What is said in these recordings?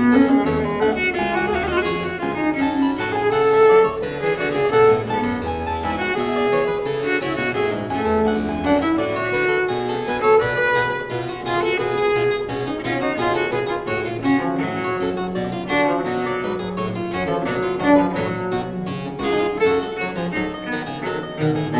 Thank mm -hmm. you.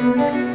Música